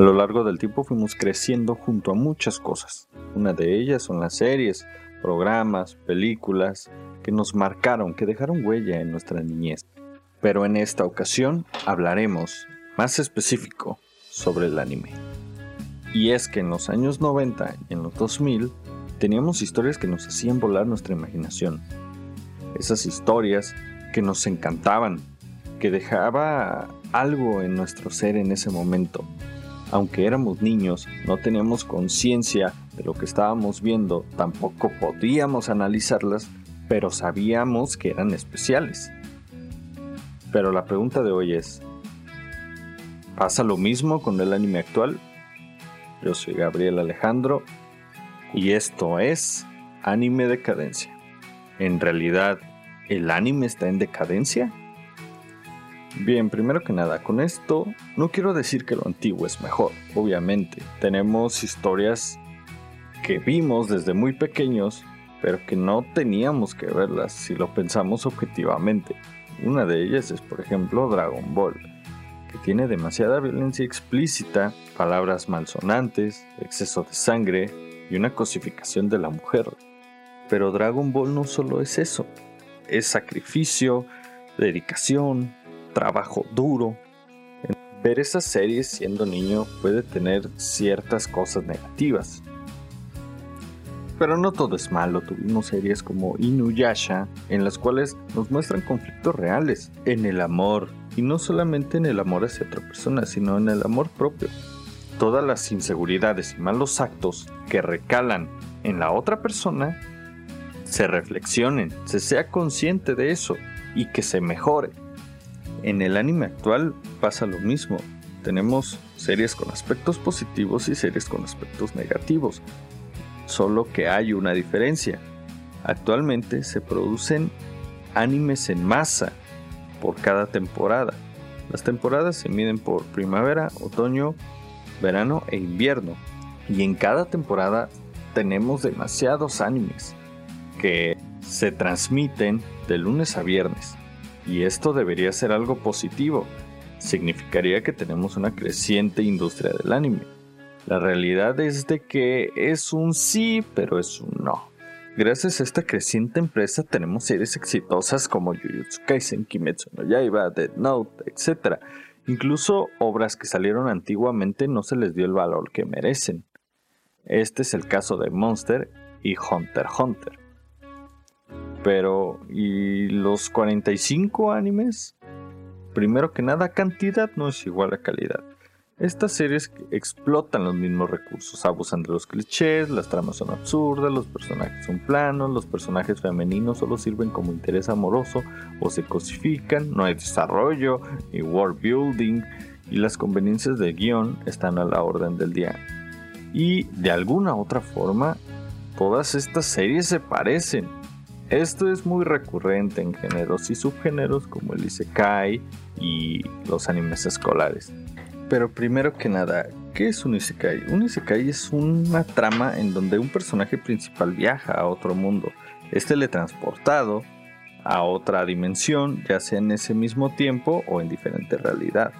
A lo largo del tiempo fuimos creciendo junto a muchas cosas. Una de ellas son las series, programas, películas que nos marcaron, que dejaron huella en nuestra niñez. Pero en esta ocasión hablaremos más específico sobre el anime. Y es que en los años 90 y en los 2000 teníamos historias que nos hacían volar nuestra imaginación. Esas historias que nos encantaban, que dejaba algo en nuestro ser en ese momento, aunque éramos niños, no teníamos conciencia de lo que estábamos viendo, tampoco podíamos analizarlas, pero sabíamos que eran especiales. Pero la pregunta de hoy es, ¿pasa lo mismo con el anime actual? Yo soy Gabriel Alejandro y esto es Anime Decadencia. ¿En realidad el anime está en decadencia? Bien, primero que nada, con esto no quiero decir que lo antiguo es mejor, obviamente. Tenemos historias que vimos desde muy pequeños, pero que no teníamos que verlas si lo pensamos objetivamente. Una de ellas es, por ejemplo, Dragon Ball, que tiene demasiada violencia explícita, palabras malsonantes, exceso de sangre y una cosificación de la mujer. Pero Dragon Ball no solo es eso, es sacrificio, dedicación, trabajo duro. Ver esas series siendo niño puede tener ciertas cosas negativas. Pero no todo es malo, tuvimos series como Inuyasha, en las cuales nos muestran conflictos reales en el amor, y no solamente en el amor hacia otra persona, sino en el amor propio. Todas las inseguridades y malos actos que recalan en la otra persona, se reflexionen, se sea consciente de eso y que se mejore. En el anime actual pasa lo mismo. Tenemos series con aspectos positivos y series con aspectos negativos. Solo que hay una diferencia. Actualmente se producen animes en masa por cada temporada. Las temporadas se miden por primavera, otoño, verano e invierno. Y en cada temporada tenemos demasiados animes que se transmiten de lunes a viernes. Y esto debería ser algo positivo. Significaría que tenemos una creciente industria del anime. La realidad es de que es un sí, pero es un no. Gracias a esta creciente empresa tenemos series exitosas como Jujutsu Kaisen, Kimetsu no Yaiba, Dead Note, etc. Incluso obras que salieron antiguamente no se les dio el valor que merecen. Este es el caso de Monster y Hunter x Hunter. Pero, ¿y los 45 animes? Primero que nada, cantidad no es igual a calidad. Estas series explotan los mismos recursos, abusan de los clichés, las tramas son absurdas, los personajes son planos, los personajes femeninos solo sirven como interés amoroso o se cosifican, no hay desarrollo ni world building y las conveniencias de guion están a la orden del día. Y de alguna otra forma, todas estas series se parecen, esto es muy recurrente en géneros y subgéneros como el Isekai y los animes escolares. Pero primero que nada, ¿qué es un Isekai? Un Isekai es una trama en donde un personaje principal viaja a otro mundo, es teletransportado a otra dimensión, ya sea en ese mismo tiempo o en diferente realidad.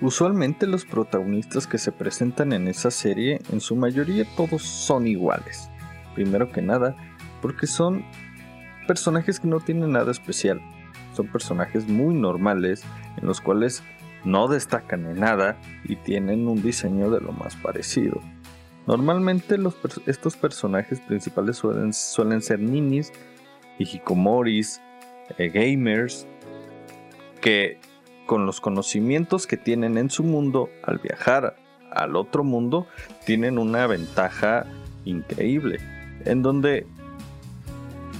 Usualmente los protagonistas que se presentan en esa serie, en su mayoría todos son iguales. Primero que nada, porque son personajes que no tienen nada especial. Son personajes muy normales en los cuales no destacan en nada y tienen un diseño de lo más parecido. Normalmente estos personajes principales suelen, suelen ser ninis, hikikomoris, eh, gamers, que con los conocimientos que tienen en su mundo al viajar al otro mundo tienen una ventaja increíble en donde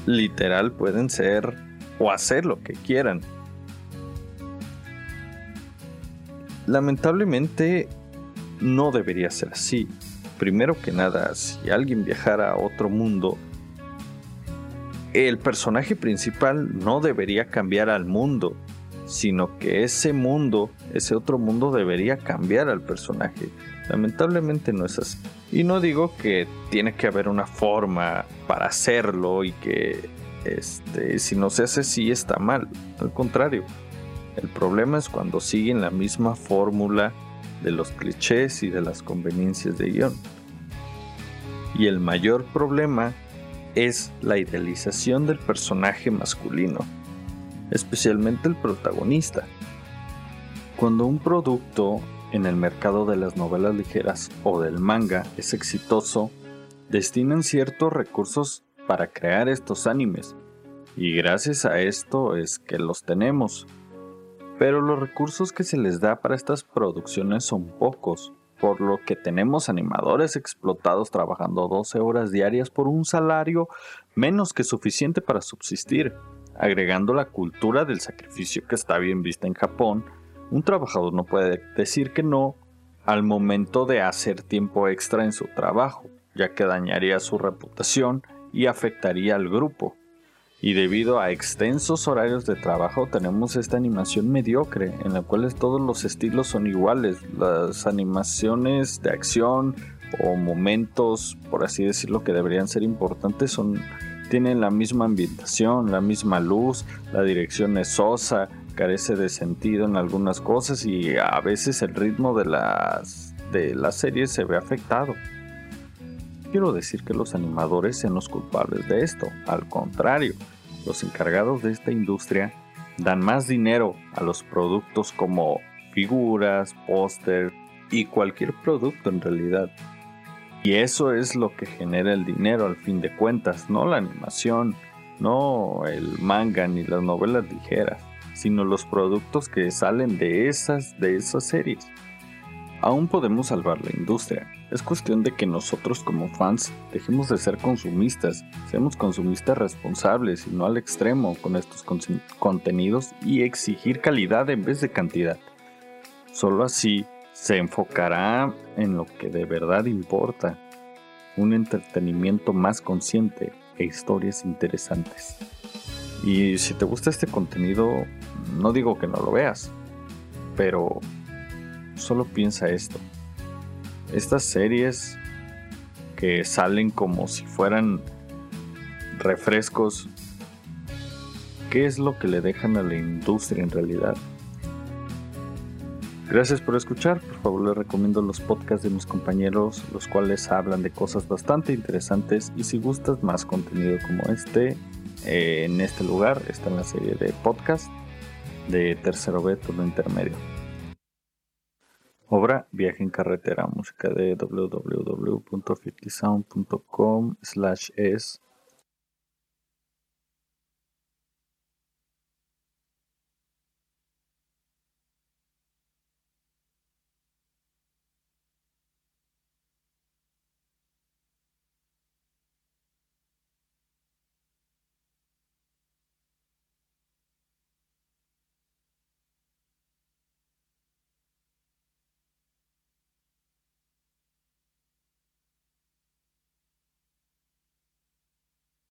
literal pueden ser o hacer lo que quieran. Lamentablemente no debería ser así. Primero que nada, si alguien viajara a otro mundo, el personaje principal no debería cambiar al mundo, sino que ese mundo, ese otro mundo debería cambiar al personaje. Lamentablemente no es así. Y no digo que tiene que haber una forma para hacerlo y que este, si no se hace así está mal. Al contrario, el problema es cuando siguen la misma fórmula de los clichés y de las conveniencias de guion. Y el mayor problema es la idealización del personaje masculino, especialmente el protagonista. Cuando un producto en el mercado de las novelas ligeras o del manga es exitoso, destinan ciertos recursos para crear estos animes. Y gracias a esto es que los tenemos. Pero los recursos que se les da para estas producciones son pocos, por lo que tenemos animadores explotados trabajando 12 horas diarias por un salario menos que suficiente para subsistir, agregando la cultura del sacrificio que está bien vista en Japón un trabajador no puede decir que no al momento de hacer tiempo extra en su trabajo, ya que dañaría su reputación y afectaría al grupo. Y debido a extensos horarios de trabajo tenemos esta animación mediocre en la cual todos los estilos son iguales. Las animaciones de acción o momentos, por así decirlo, que deberían ser importantes tienen la misma ambientación, la misma luz, la dirección es sosa, carece de sentido en algunas cosas y a veces el ritmo de las, de la serie se ve afectado. Quiero decir que los animadores sean los culpables de esto, al contrario, los encargados de esta industria dan más dinero a los productos como figuras, póster y cualquier producto en realidad. Y eso es lo que genera el dinero al fin de cuentas, no la animación, no el manga ni las novelas ligeras sino los productos que salen de esas, de esas series. Aún podemos salvar la industria. Es cuestión de que nosotros como fans dejemos de ser consumistas, seamos consumistas responsables y no al extremo con estos contenidos y exigir calidad en vez de cantidad. Solo así se enfocará en lo que de verdad importa, un entretenimiento más consciente e historias interesantes. Y si te gusta este contenido, no digo que no lo veas, pero solo piensa esto. Estas series que salen como si fueran refrescos, ¿qué es lo que le dejan a la industria en realidad? Gracias por escuchar, por favor les recomiendo los podcasts de mis compañeros, los cuales hablan de cosas bastante interesantes y si gustas más contenido como este, eh, en este lugar está la serie de podcast de tercero B, turno intermedio. Obra Viaje en carretera, música de www.50sound.com slash es